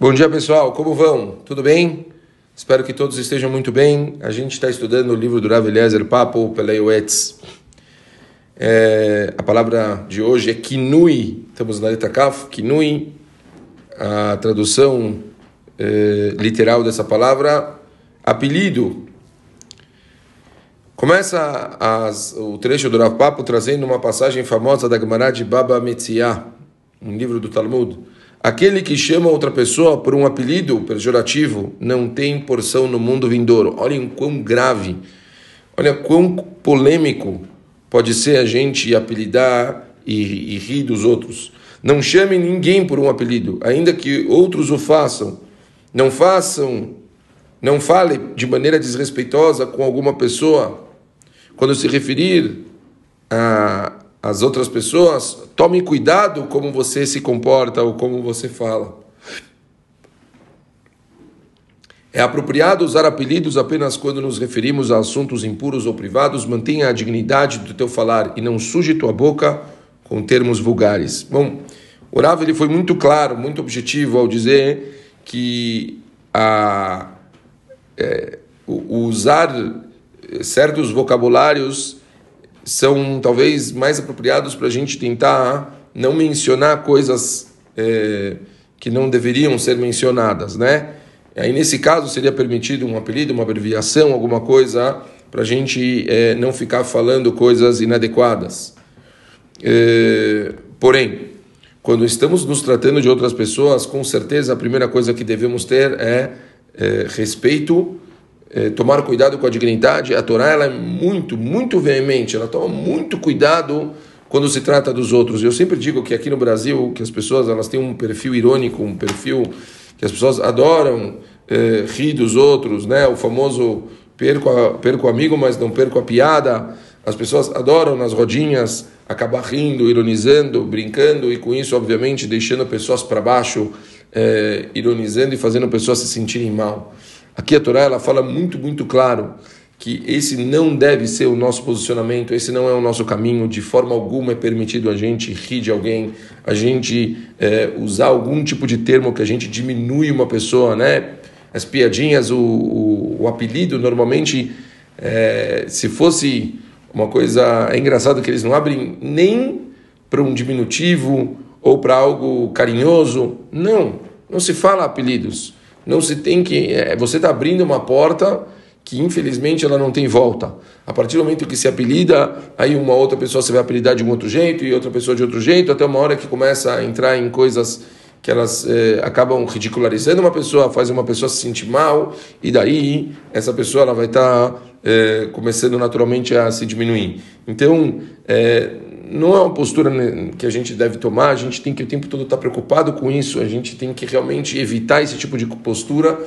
Bom dia pessoal, como vão? Tudo bem? Espero que todos estejam muito bem. A gente está estudando o livro do Rav Eliezer Papo Peleiuetz. É, a palavra de hoje é kinui, estamos na letra Kaf, kinui. A tradução é, literal dessa palavra, apelido. Começa as, o trecho do Rav Papo trazendo uma passagem famosa da Gemara de Baba Metziah, um livro do Talmud. Aquele que chama outra pessoa por um apelido pejorativo não tem porção no mundo vindouro. Olhem quão grave, olha quão polêmico pode ser a gente apelidar e, e rir dos outros. Não chame ninguém por um apelido, ainda que outros o façam. Não façam, não fale de maneira desrespeitosa com alguma pessoa. Quando se referir a as outras pessoas, tome cuidado como você se comporta ou como você fala. É apropriado usar apelidos apenas quando nos referimos a assuntos impuros ou privados. Mantenha a dignidade do teu falar e não suje tua boca com termos vulgares. Bom, o ele foi muito claro, muito objetivo ao dizer que a, é, usar certos vocabulários são talvez mais apropriados para a gente tentar não mencionar coisas é, que não deveriam ser mencionadas, né? Aí nesse caso seria permitido um apelido, uma abreviação, alguma coisa para a gente é, não ficar falando coisas inadequadas. É, porém, quando estamos nos tratando de outras pessoas, com certeza a primeira coisa que devemos ter é, é respeito é, tomar cuidado com a dignidade, a Torá ela é muito, muito veemente, ela toma muito cuidado quando se trata dos outros. Eu sempre digo que aqui no Brasil, que as pessoas elas têm um perfil irônico, um perfil que as pessoas adoram é, rir dos outros, né? O famoso perco, a, perco o amigo, mas não perco a piada. As pessoas adoram nas rodinhas acabar rindo, ironizando, brincando e com isso, obviamente, deixando pessoas para baixo, é, ironizando e fazendo pessoas se sentirem mal. Aqui a Torá ela fala muito, muito claro que esse não deve ser o nosso posicionamento, esse não é o nosso caminho, de forma alguma é permitido a gente rir de alguém, a gente é, usar algum tipo de termo que a gente diminui uma pessoa, né? As piadinhas, o, o, o apelido, normalmente, é, se fosse uma coisa. É engraçado que eles não abrem nem para um diminutivo ou para algo carinhoso. Não, não se fala apelidos não se tem que. É, você está abrindo uma porta que infelizmente ela não tem volta. A partir do momento que se apelida, aí uma outra pessoa se vai apelidar de um outro jeito e outra pessoa de outro jeito, até uma hora que começa a entrar em coisas que elas é, acabam ridicularizando uma pessoa, fazem uma pessoa se sentir mal, e daí essa pessoa ela vai estar tá, é, começando naturalmente a se diminuir. Então, é, não é uma postura que a gente deve tomar, a gente tem que o tempo todo estar preocupado com isso, a gente tem que realmente evitar esse tipo de postura,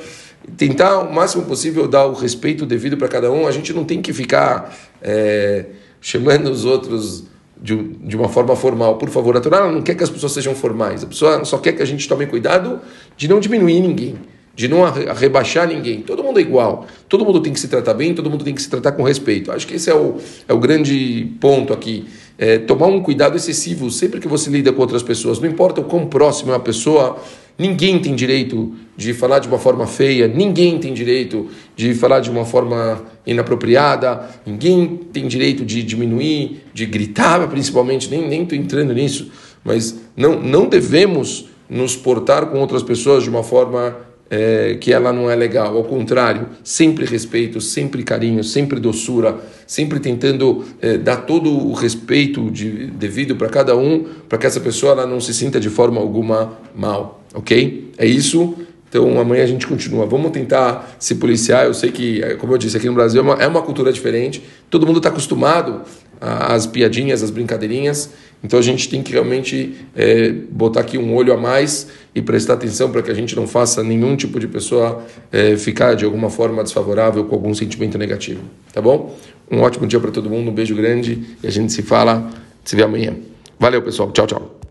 tentar o máximo possível dar o respeito devido para cada um, a gente não tem que ficar é, chamando os outros de, de uma forma formal. Por favor, a Torá não quer que as pessoas sejam formais, a pessoa só quer que a gente tome cuidado de não diminuir ninguém de não rebaixar ninguém. Todo mundo é igual. Todo mundo tem que se tratar bem, todo mundo tem que se tratar com respeito. Acho que esse é o, é o grande ponto aqui. É, tomar um cuidado excessivo sempre que você lida com outras pessoas. Não importa o quão próximo é a pessoa, ninguém tem direito de falar de uma forma feia, ninguém tem direito de falar de uma forma inapropriada, ninguém tem direito de diminuir, de gritar, principalmente. Nem estou entrando nisso, mas não, não devemos nos portar com outras pessoas de uma forma é, que ela não é legal. Ao contrário, sempre respeito, sempre carinho, sempre doçura, sempre tentando é, dar todo o respeito de, devido para cada um, para que essa pessoa ela não se sinta de forma alguma mal. Ok? É isso. Então amanhã a gente continua. Vamos tentar se policiar. Eu sei que, é, como eu disse, aqui no Brasil é uma, é uma cultura diferente. Todo mundo está acostumado às piadinhas, às brincadeirinhas. Então a gente tem que realmente é, botar aqui um olho a mais e prestar atenção para que a gente não faça nenhum tipo de pessoa é, ficar de alguma forma desfavorável com algum sentimento negativo. Tá bom? Um ótimo dia para todo mundo, um beijo grande e a gente se fala, se vê amanhã. Valeu, pessoal. Tchau, tchau.